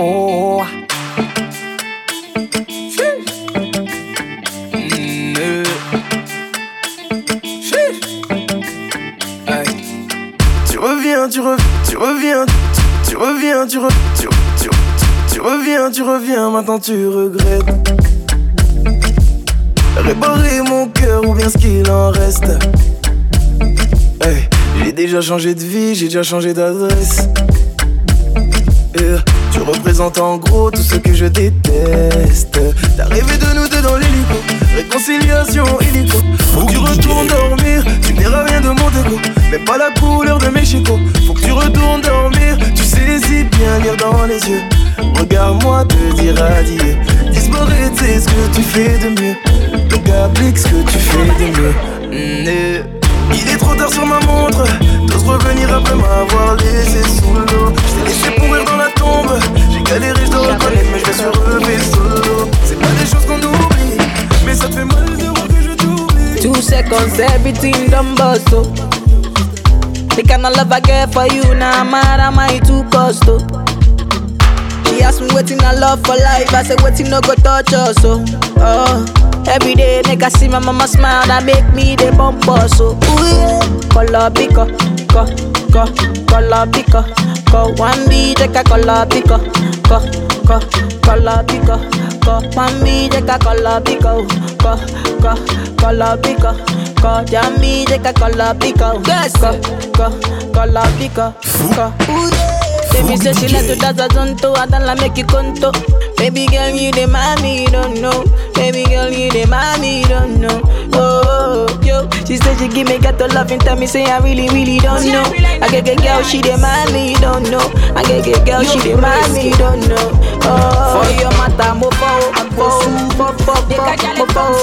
oh. Tu reviens, tu reviens, tu reviens, tu, reviens, tu, re, tu, tu, tu, tu reviens, tu reviens, maintenant tu regrettes. Réparer mon cœur ou bien ce qu'il en reste. Hey, j'ai déjà changé de vie, j'ai déjà changé d'adresse. En gros tout ce que je déteste. T'as rêvé de nous deux dans l'hélico, réconciliation illico. Faut que tu retournes dormir, tu verras rien de mon dégo. Mais pas la couleur de mes chicots. Faut que tu retournes dormir, tu sais si bien lire dans les yeux. Regarde-moi te dire adieu. Disparaître, c'est ce que tu fais de mieux. Donc applique ce que tu fais de mieux. Mm. Il est trop tard sur ma montre. T'oses revenir après m'avoir laissé sous l'eau. J't'ai laissé pourrir dans la tombe. J'ai galéré, je dois reconnaître, mais je vais surlever solo. C'est pas des choses qu'on oublie, mais ça te fait mal de voir que je t'oublie. Two seconds, everything done bust. The kind of love I get for you, now nah, mad am too cost, oh. She asked me waiting I love for life, I said waiting no go touch us, oh? oh. Every day, make I see my mama smile, that make me the bump us, oh. Ooh, yeah. Color pico, co, co, color pico, co. One B, take a color pico, co, co, color pico, co. One B, take a color pico, co, co, color pico, co. Jammy, take a color pico, co, co, color pico, co. Ooh, yeah. Baby say she like to dance a zonto, I don't like make you conto. Baby girl, you the mommy, you don't know. Baby girl, you the mommy, don't know. Oh, oh, yo, she said she give me gato love and tell me say I really, really don't know. I get get girl, she the mommy, don't know. I get get girl, she the mommy, don't know. Oh, for your mata mo fo, mo fo, fo, fo, mo fo.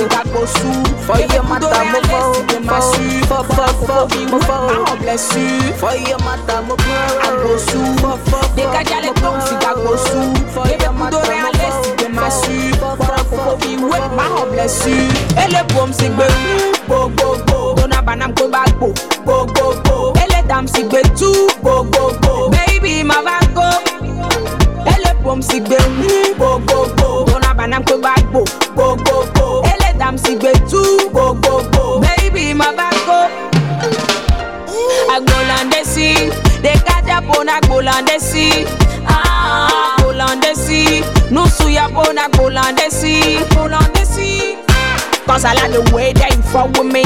For your mata mo fo, mo fo, fo, fo, mo fo. Bless you. For your mata mo fo, Dégagez les tombes si t'as gossou Bébé poudre réaliste de ma su Bora fofo bi wet ma ho bless you. Ele bom si gbe go Dona banam ko ba go Go go go Ele si gbe tu go Baby ma va go. Ele bom si gbe go Dona banam ko ba go Go go go Ele dam si gbe tu go Baby ma va go. Agbolandesi dekaja pona agbolandesi ah agbolandesi nusu ya pona agbolandesi agbolandesi cause i like the way that you fuck with me.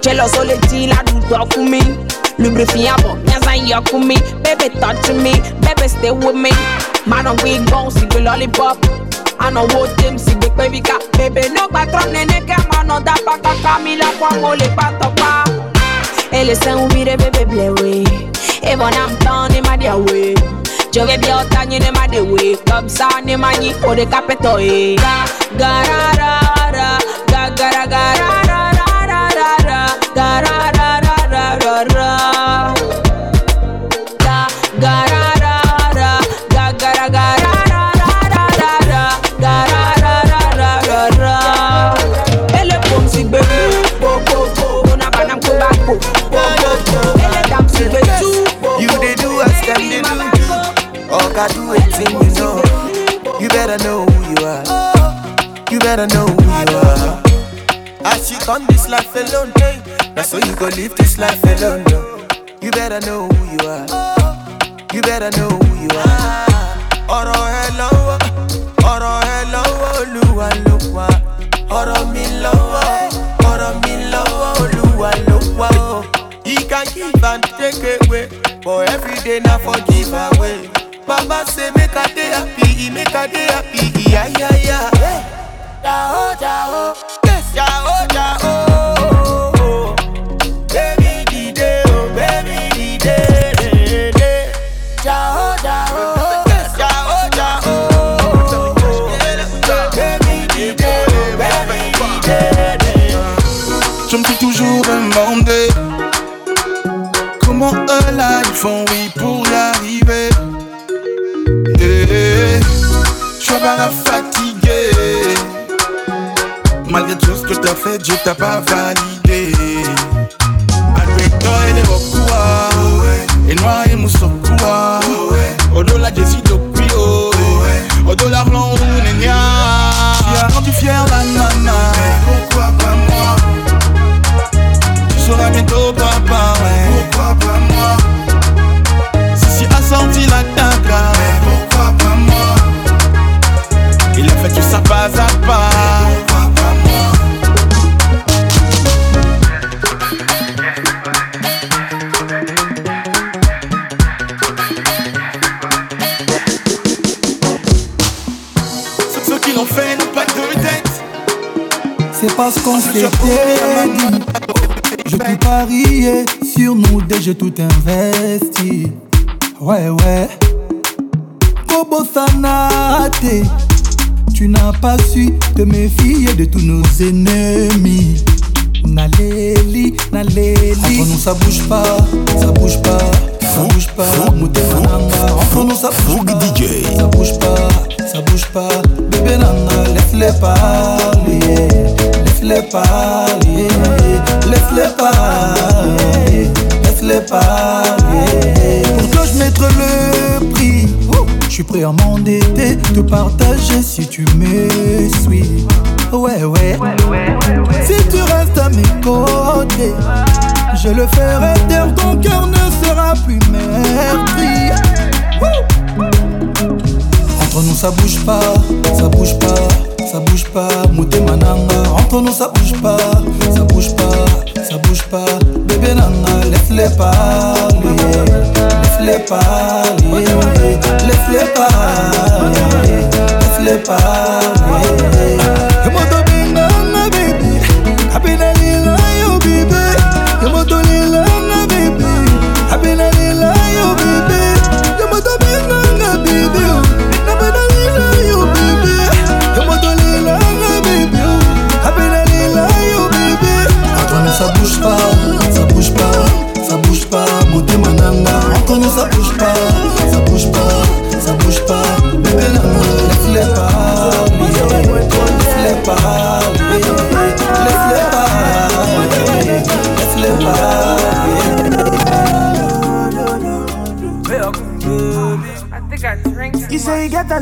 Jealous all the deal i do talk for me. Lubrifiant bon bien ça y a for me. Baby touch me. Baby stay with me. Man on we gon si gbe lollipop. Àná wo james gbé pé bí ká bèbè ló gba trump nene mọ́ ọ̀nà dábàá kàkà mi lápá mo lè pa tọpa. Elle est sans oublier bébé bleué Et bon I'm down in my way Bien tailler in my dear way Comme ça on est mani au décapito eh Ga ga ra ra ra Ga ga ra ga ra ra ra ra ra ra Do it you know. You better know who you are. You better know who you are. As you come this life alone, hey, that's so you go live this life alone. No. You better know who you are. You better know who you are. Ọ̀rọ̀ ẹ lọ́wọ́, ọ̀rọ̀ ẹ lọ́wọ́, Olúwa ló wà. Ọ̀rọ̀ mi lọ́wọ́, ọ̀rọ̀ mi lọ́wọ́, Olúwa ló wà. Oh. He can give and take away, but every day na for give away. Baba say make I dey happy, make I dey happy, iya iya iya. Jao jao, yes jao jao. T'as fait, Dieu t'a pas validé. Dit. Je peux parier sur nous dès j'ai tout investi. Ouais, ouais. Kobo Sanate, tu n'as pas su te méfier de tous nos ennemis. Naleli, Naleli. Entre nous ça bouge pas, ça bouge pas, ça bouge pas. Entre nous ça bouge pas, ça bouge pas, ça bouge pas. Bébé Nana, laisse-les parler, laisse-les parler, laisse-les parler, laisse-les parler. Pour toi je mettrai le prix. Je suis prêt à m'endetter, te partager si tu me suis. Ouais, ouais. Si tu restes à mes côtés, je le ferai taire, ton cœur ne sera plus meurtri. Entre nous ça bouge pas, ça bouge pas, ça bouge pas, Mouté mananga. Entre nous ça bouge pas, ça bouge pas, ça bouge pas, bébé nana, laisse-les parler, laisse-les parler, laisse-les parler, laisse-les parler.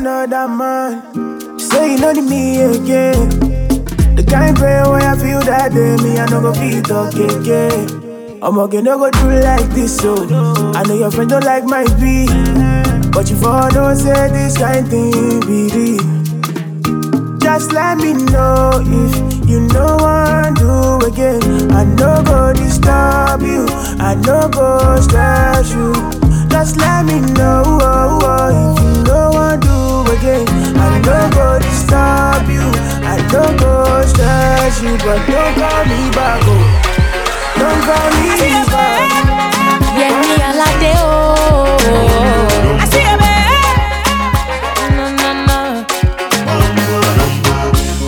Another man. Say you know the me again. The kind pain where I feel that day, me I no go feel talk again. I'm okay, no go do like this, so I know your friend don't like my beat, but you for don't say this kind thing be. Just let me know if you know what do again. I no go disturb you, I no go stress you. Just let me know oh, oh, if you know what do again. I no go disturb you, I no go stress you, but don't call me back, oh. Don't call me back. Yẹmi Alade ooo. No, no, no.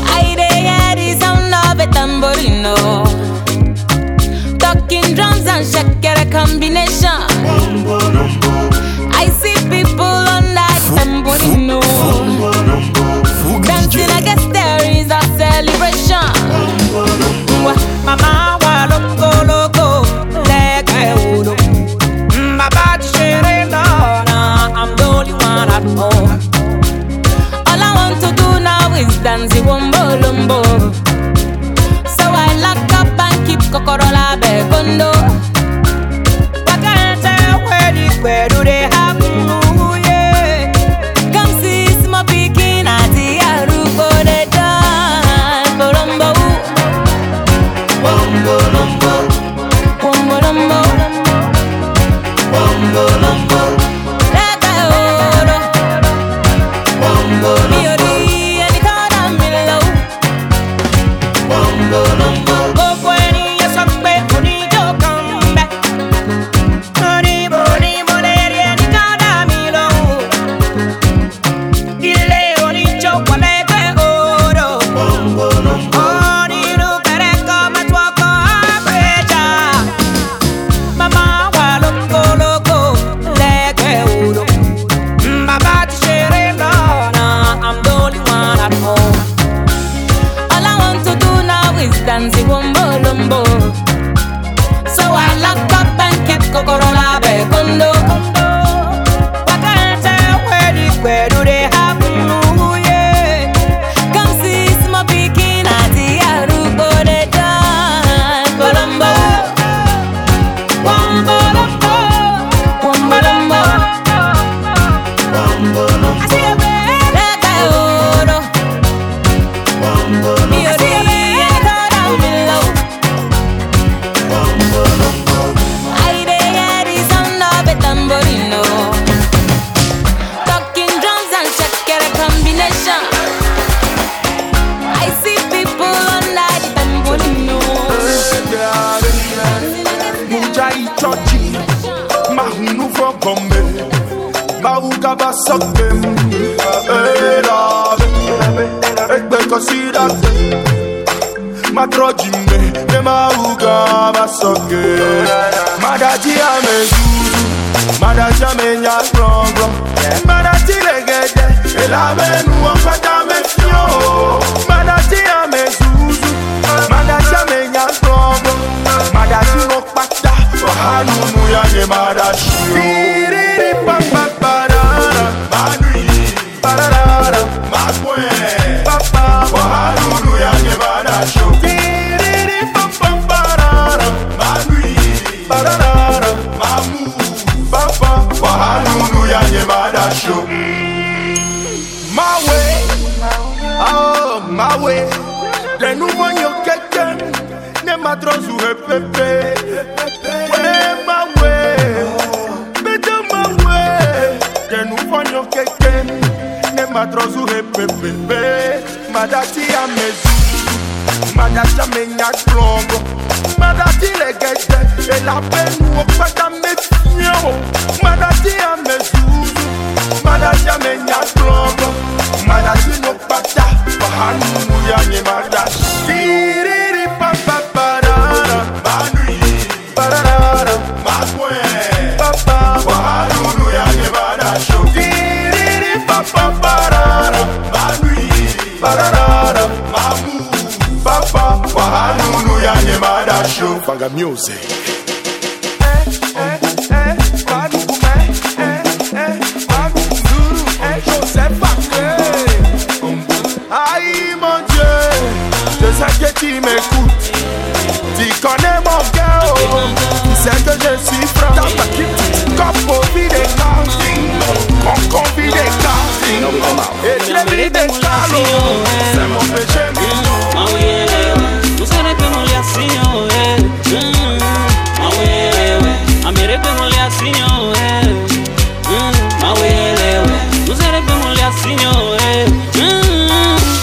I dey hear the sound of a tambourino. Talking drums and shakira combination. Basokem Elave Ekbe kosidate Matrojime Nemauga basoke Madaji amezuzu Madaji amenya grongro Madaji legede Elamenu ọkọta mefio oh. Madaji amezuzu Madaji amenya grongro Madaji oh, no pata Wahanunu ya ne Way Le nouveau nyo keke Ne matrozu hepepe Ouais my way Bete way Le nouveau nyo keke Ne matrozu hepepe Madati amezu Madati amenya klongo. Madati legete E la peine ou pata me fio. Madati amezu Madati amenya klongo. Madati no pata Nye madashi Tiriri papa Papa Bahanu ya nye madashi Fanga music je sais que tu m'écoutes. Tu connais mon cœur, tu sais que je suis franc. Comme au vide des cantines, comme qu'on vit des cantines. Et je l'ai mis des calots, c'est mon péché mignon.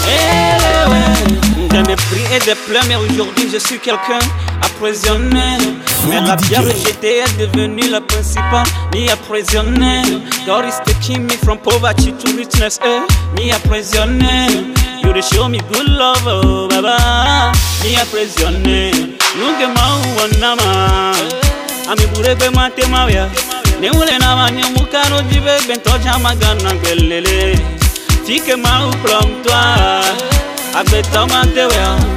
Des plein, mais aujourd'hui je suis quelqu'un à prisonnier. Mais la bière j'étais devenue la principale, ni à prisonnier. God is taking me from poverty to richness, eh, ni à. You they show me good love, oh baba, ben ni à prisonnier. Nunge mau wanama, ami burebe mate mawia. Neule na wanyamukano jibe bentoja magana gelele. Fike mau from toi, agbetama tewea.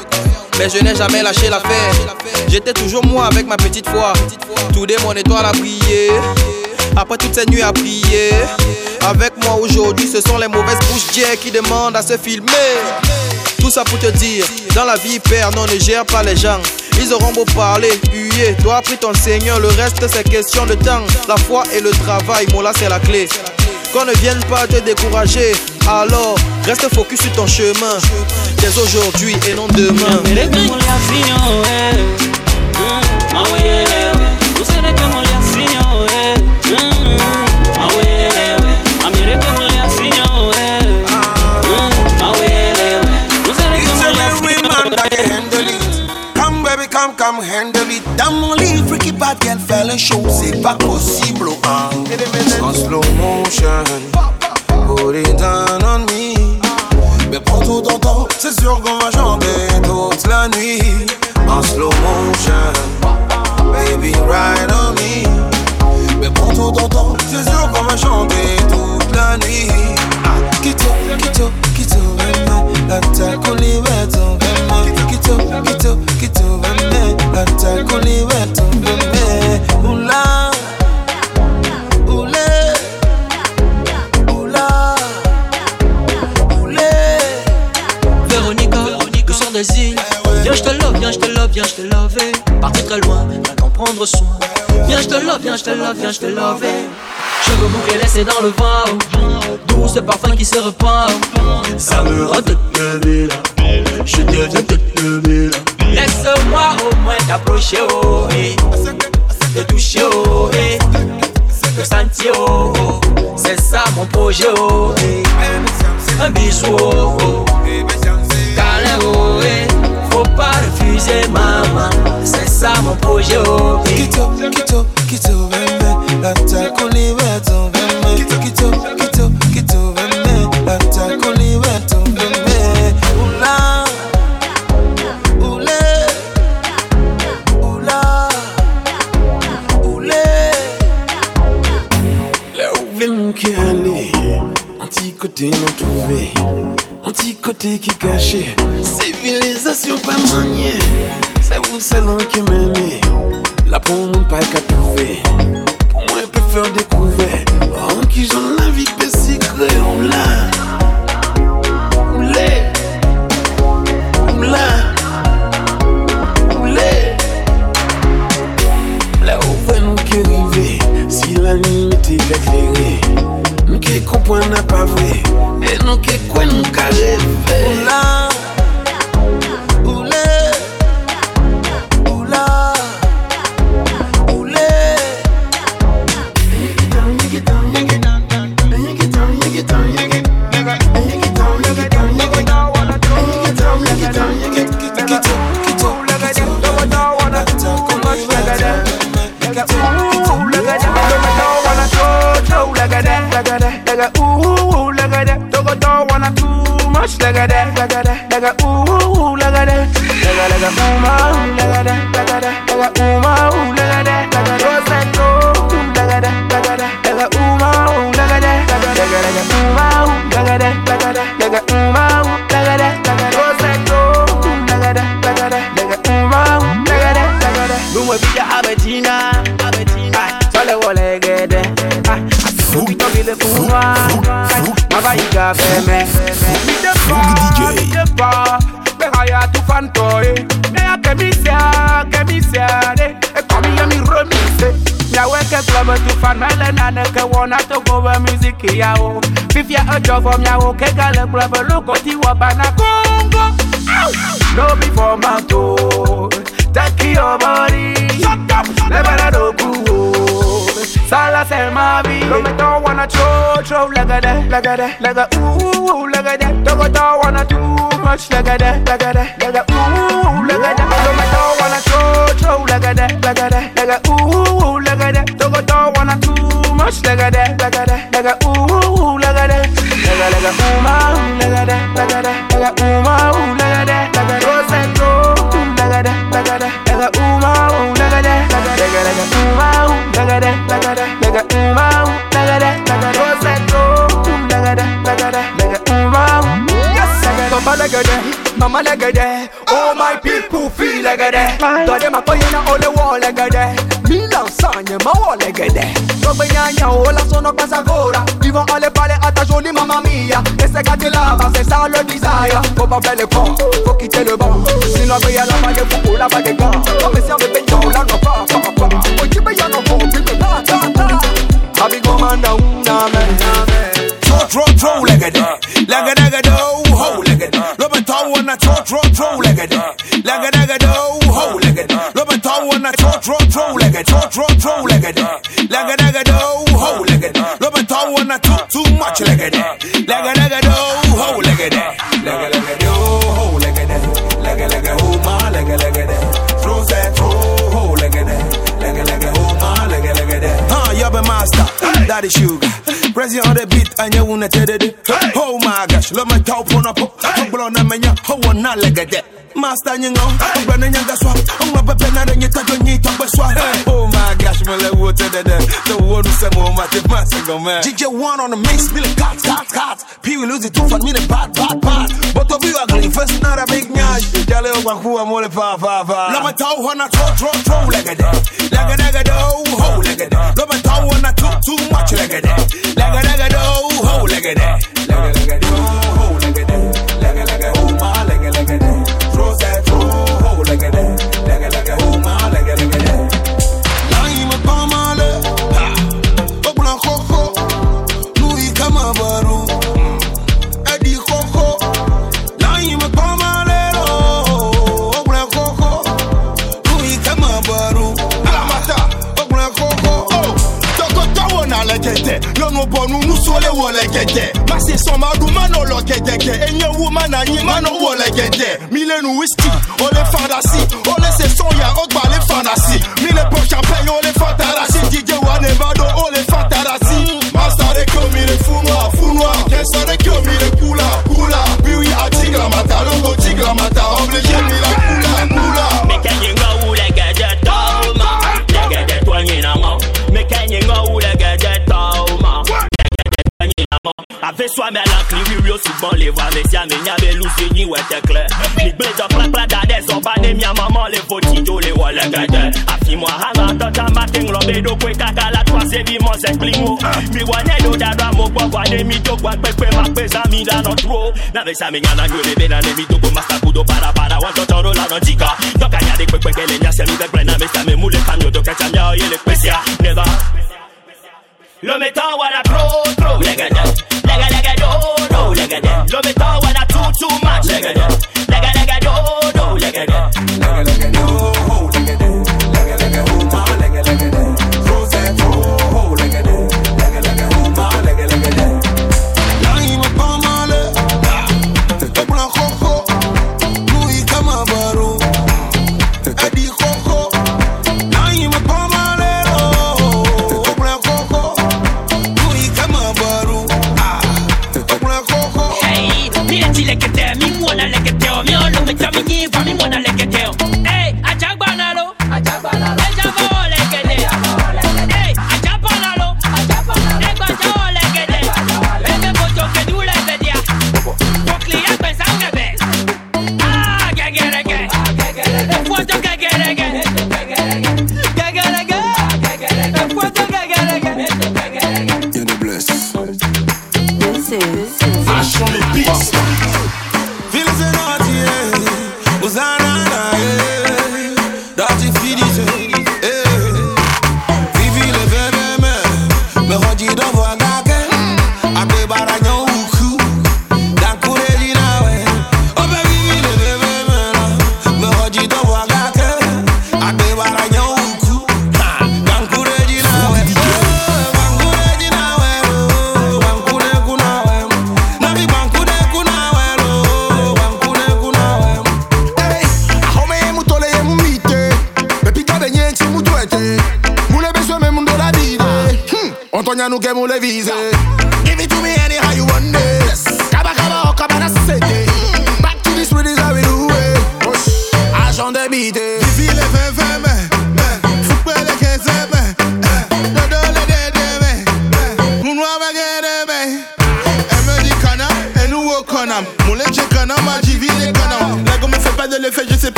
Mais je n'ai jamais lâché l'affaire. J'étais toujours moi avec ma petite foi. Tout dès mon étoile a brillé. Après toutes ces nuits à prier. Avec moi aujourd'hui, ce sont les mauvaises bouches qui demandent à se filmer. Tout ça pour te dire, dans la vie, père, non, ne gère pas les gens. Ils auront beau parler, huer, toi prie ton Seigneur, le reste c'est question de temps. La foi et le travail, moi là c'est la clé. Qu'on ne vienne pas te décourager, alors reste focus sur ton chemin. Dès aujourd'hui et non demain. Come baby, come, come handle it. Dans bad girl fait le show, c'est pas possible. Hein. En slow motion, put it down on me. Mais prends tout ton temps, C'est sûr qu'on va chanter toute la nuit. En slow motion, baby ride on me. mais prends tout ton temps. C'est sûr qu'on va chanter toute la nuit. Kito, kito, kito, veme, la takuli veto, veme. Kito, kito, kito, veme, la takuli veto, Loin, prendre soin. Viens, je te love, viens, je te love, viens, je te love. Cheveux bouclés laissés dans le vent. D'où ce parfum qui se répand. Ça me rend toute le Je deviens toute le Laisse-moi au moins t'approcher, oh, eh. Te toucher, oh, eh. Te sentir, oh, oh. C'est ça mon projet, oh, eh. Un bisou, oh, oh. Oh. Faut épuisé maman C'est ça mon projet oh Kito, kito, kito bébé La taille qu'on libère ton bébé Kito, kito, kito bébé La taille qu'on libère ton bébé Oula Oulé Oula Oulé. Là où voulez-vous qu'aller Un petit côté non trouvé un petit côté qui caché. Civilisation pas maniée, c'est vous seul qui m'aimez. Là pour mon pas qu'à trouver, pour moi peut faire découvrir. En qui j'en la vie peut secret, on l'a. Oulé, comprenons n'a pas vrai Et nous qui quoi nous qu'à rêver Oula, oulé, oula, oulé. Lumwe A job from ya o ke gale club loko ti wa bana Congo. No be for my toe. Take your body. Up. Never let go. Sala se ma vi. No me don't wanna throw, throw like a that, like a that, like a ooh, like a that. Don't go don't wanna too much like a that, like a that, like a ooh, like a that. No me don't wanna throw, throw like a that, like a that, like a ooh, like a that. Don't go don't wanna too much like a that, like a that, a like a ooh ma, like a that, like a that, like like a that, like a rose and gold, like a that, like a that, like like a that, like a like a like a rose and that, all on the vont jolie maman mia. Et c'est tu là-bas, c'est ça le desire. Faut pas faire le con, faut quitter le banc. Sinon, il y a la de fou, la de gants. Comme si on veut payer, là, non, pas, pas, pas. Faut qu'il paye, non, faut, puis que ta, ta, ta. Abi go man down, na man. Throw, throw, throw like a day. Like a dagger do, ho like a day. Robin Tow on a throw, throw, throw like a day. Like a dagger do, ho like a day. Robin Tow on a too, much a. Like a dagger do, ho a. Like a like do, ho like a day. Like a like a ho ma, a a day. Throw that throw, ho like a day. Like a like a ho ma, a like a. Huh, you're the master, daddy sugar. Press you on the beat and you wanna tell it. Oh my gosh, let me talk on up. I'm blown up and you hold on like that. Master, you know, I'm running young swap. I'm up a pen and you touch your knee, talk swap. Oh my my level water the the one who said more massive massive man. DJ one on the mix, me Billy cut, cut, cut. People lose it too for me, the bad, bad, bad. But of you ugly, first not a big nyash. Jale over who I'm all fa fa fa. Let me talk on a throw, throw, throw like a day. Like a nigga do, ho like a day. Let me talk on a too, too much like. Like a nigga do, ho like oh, oh, gẹ̀gẹ̀gẹ̀ ẹ̀yin owó má nà yín má nà owó ọ̀lẹ̀gẹ̀dẹ̀ mi lẹ́nu wíṣkì ó lè fàdásì ó lè ṣe sọ̀yà ó gbà lè fàdásì mi lè pọ̀ ṣàpẹ́yìn ó lè fọ́ tààrà sí díje wà ní do. Fais-sois-moi la clivio souvent les Mais si à mes nyabes l'ouzini ouais t'es clair. Ni blé de plaque la dade Son pané mia maman les fotito les wole gade tata matin Lombe do kwe kaka la c'est mon Mi wane do da mo kwa wane mi to kwa Kwe kwe ma la Na me sa me nyana gwe bebe na mi to go Masta kudo para para wan to toro la no jika Toka nyade kwe kwe a mi me sa me mule kanyo do kacham ya oye le Never. Lo meto a throw, throw. Lega lega lega do, do, lega da. Lo meto a too too much. Lega lega lega do, no. lega da. Lega lega do, lega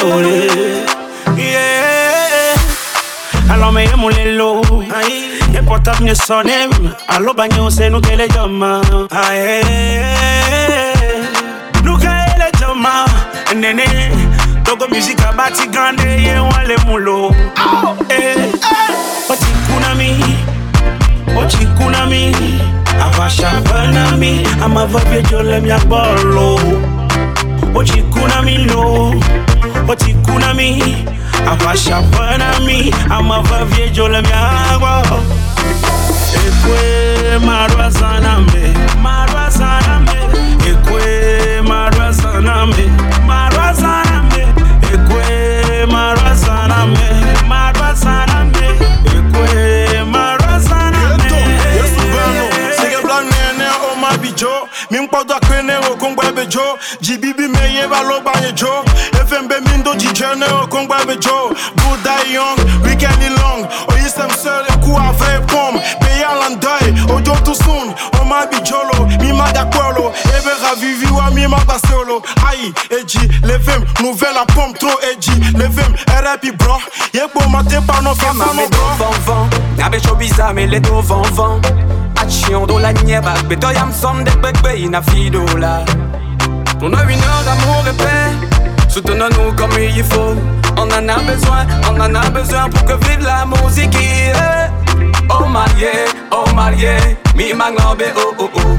amore. Yeah, alors mettez-moi les lots. Et portable mieux sonner. Allô, bagnon, jama, nous qui les jambes. Aïe, nous qui les jambes. Néné, togo musique à bâti grande. Et on les moulots. Eh, otikunami, otikunami. Avasha banami, amavabe jolem ya bolo. Otikunami lo. But you cool me, I wash up me, I'm a viejo le mi agua. Ekwe marwa saname, marwa saname, ekwe marwa saname, marwa saname, ekwe marwa saname, marwa saname, ekwe marwa saname. Yesu vano, sege blan nene. Fembe Mindo, Tijane, Okongwa Bejo Buddha Young, Weekend Long. Oyisem seul, Eku Avre Pom. Beya Landai, Ojo Oma Bijolo, Mima Ebe Ravivi Mima Basolo Aïe, Eji, Levem, Nouvelle pompe trop Eji. Levem, RIP bro. Yebo Mate Pano Fama Medo Van Nabe Shobiza la niebak Beto Yamsom Dek Ina Fido la. On d'amour et paix. Soutenons-nous comme il faut. On en a besoin, on en a besoin pour que vive la musique. Yeah. Oh marié, oh marié Mi manglambe oh oh oh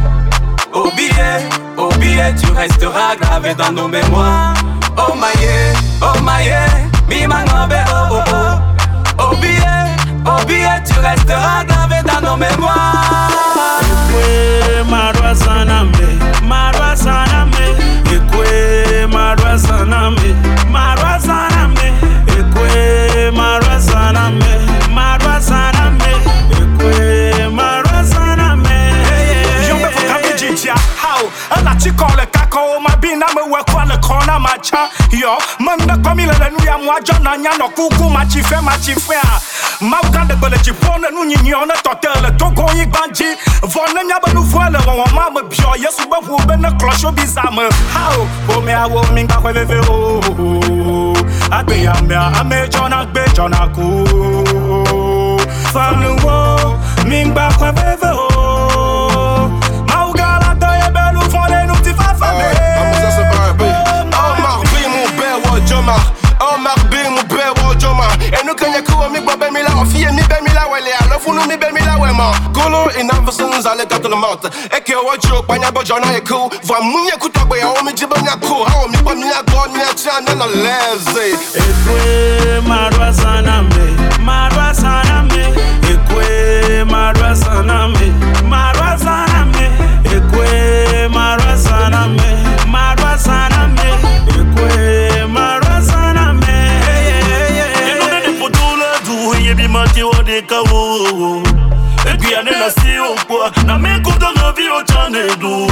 Oh billet, oh billet Tu resteras gravé dans nos mémoires. Oh maillé, oh maillé Mi manglambe oh oh oh Oh billet, oh billet Tu resteras gravé dans nos mémoires. Marwa le nu ya mwa jona nya no kuku ma chife ma chife a Ma uka de bele chipone nu nyi nyo ne tote le togo yi gbanji Vone mya be nu le wa wa ma me bio Yesu be fu be ne me. How Po me awo mi ngba veve o. Agbe ya me a ame jona agbe jona ku. Fanu wo mi ngba veve o Enu mi gba be mi la Ofie mi be la wele Alo funu mi be mi la wema Golo inavison zale kato le Eke wo jo panya jona e ku Vwa munye kutagbe ya omi jibo nya ku Hawo mi pa mi ya go mi ya chan nena leze ekwe marwa zanambe marwa zanambe ekwe marwa zanambe marwa zanambe ekwe marwa zanambe marwa zanambe ekwe mati wade kawo Egi ane na si okwa na me kudo na vi o chane du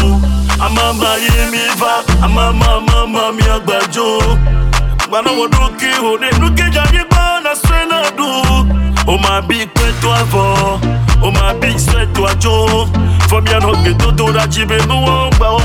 Amama ye mi va amama mama mi agbajo Gbana wo duki ho ne nuke jani gba na swe na du O ma bi kwe to avo O ma bi swe to ajo Fom ya no ge do do da jibe nu wo gba o